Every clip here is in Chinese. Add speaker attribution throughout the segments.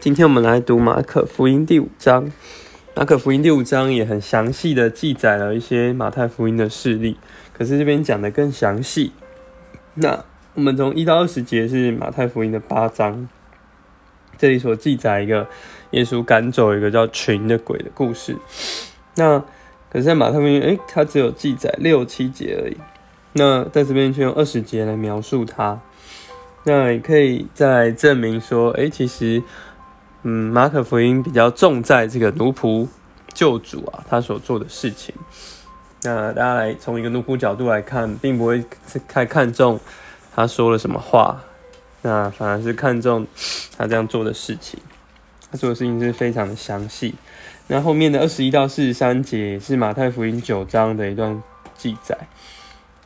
Speaker 1: 今天我们来读马可福音第五章。马可福音第五章也很详细的记载了一些马太福音的事例，可是这边讲的更详细。那我们从一到二十节是马太福音的八章，这里所记载一个耶稣赶走一个叫群的鬼的故事。那可是在马太福音，诶，它只有记载六七节而已。那在这边却用二十节来描述它。那也可以再证明说，哎，其实，嗯，马可福音比较重在这个奴仆救主啊，他所做的事情。那大家来从一个奴仆角度来看，并不会太看重他说了什么话，那反而是看重他这样做的事情。他做的事情是非常的详细。那后面的二十一到四十三节是马太福音九章的一段记载。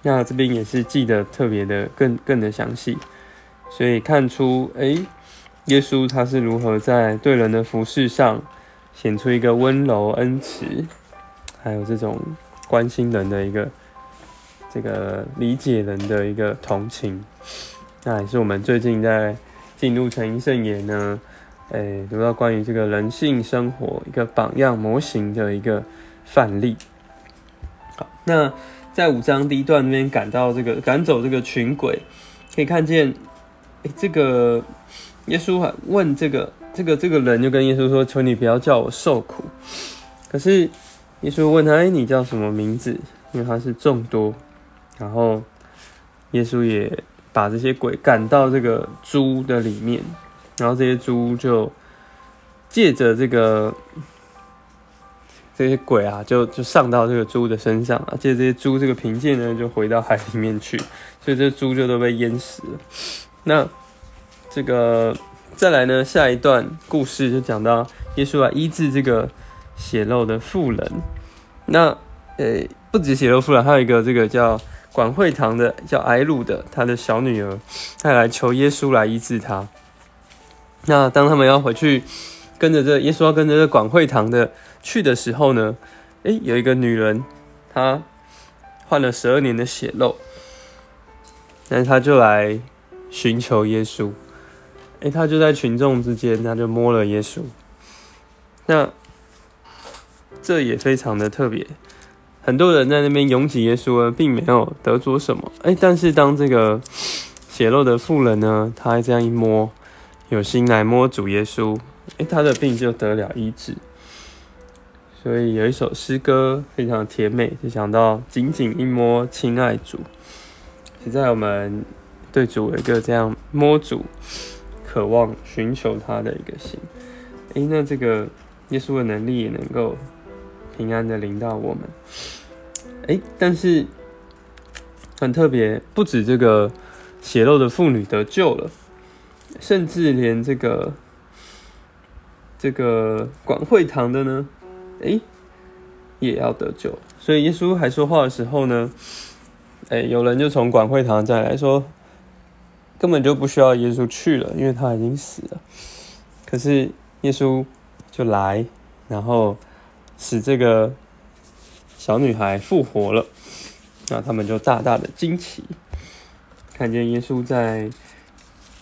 Speaker 1: 那这边也是记得特别的更更的详细。所以看出，哎，耶稣他是如何在对人的服饰上显出一个温柔恩慈，还有这种关心人的一个这个理解人的一个同情。那也是我们最近在进入成一圣言呢，哎，读到关于这个人性生活一个榜样模型的一个范例。好，那在五章第一段那边赶到这个赶走这个群鬼，可以看见。这个耶稣还问这个这个这个人就跟耶稣说：“求你不要叫我受苦。”可是耶稣问他：“哎，你叫什么名字？”因为他是众多。然后耶稣也把这些鬼赶到这个猪的里面，然后这些猪就借着这个这些鬼啊，就就上到这个猪的身上啊，借着这些猪这个凭借呢，就回到海里面去，所以这猪就都被淹死了。那这个再来呢？下一段故事就讲到耶稣来医治这个血肉的妇人。那呃，不止血肉妇人，还有一个这个叫管会堂的叫埃鲁的，他的小女儿，他来求耶稣来医治他。那当他们要回去跟着这耶稣要跟着这管会堂的去的时候呢？诶，有一个女人，她患了十二年的血肉，但是她就来。寻求耶稣，哎，他就在群众之间，他就摸了耶稣。那这也非常的特别，很多人在那边拥挤耶稣呢，并没有得着什么。哎，但是当这个血肉的妇人呢，他这样一摸，有心来摸主耶稣，哎，他的病就得了医治。所以有一首诗歌非常甜美，就想到紧紧一摸，亲爱主。现在我们。对主有一个这样摸主、渴望寻求他的一个心，诶，那这个耶稣的能力也能够平安的临到我们，诶，但是很特别，不止这个血肉的妇女得救了，甚至连这个这个管会堂的呢，诶，也要得救。所以耶稣还说话的时候呢，诶，有人就从管会堂再来说。根本就不需要耶稣去了，因为他已经死了。可是耶稣就来，然后使这个小女孩复活了。那他们就大大的惊奇，看见耶稣在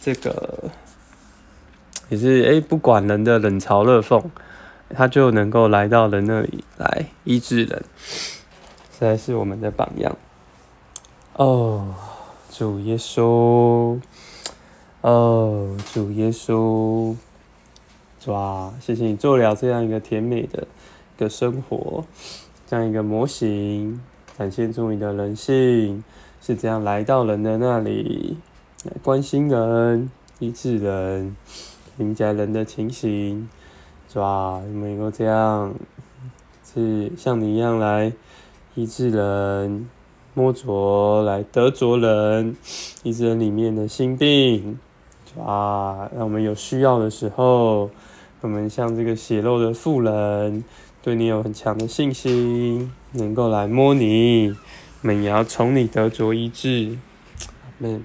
Speaker 1: 这个也是哎不管人的冷嘲热讽，他就能够来到人那里来医治人，实在是我们的榜样哦。主耶稣，哦，主耶稣，哇！谢谢你做了这样一个甜美的的生活，这样一个模型，展现出你的人性，是这样来到人的那里，来关心人、医治人、理解人的情形，哇！能够这样，是像你一样来医治人。摸着来得着人，医治人里面的心病，啊，让我们有需要的时候，我们像这个血肉的妇人，对你有很强的信心，能够来摸你，我们也要从你得着医治，们。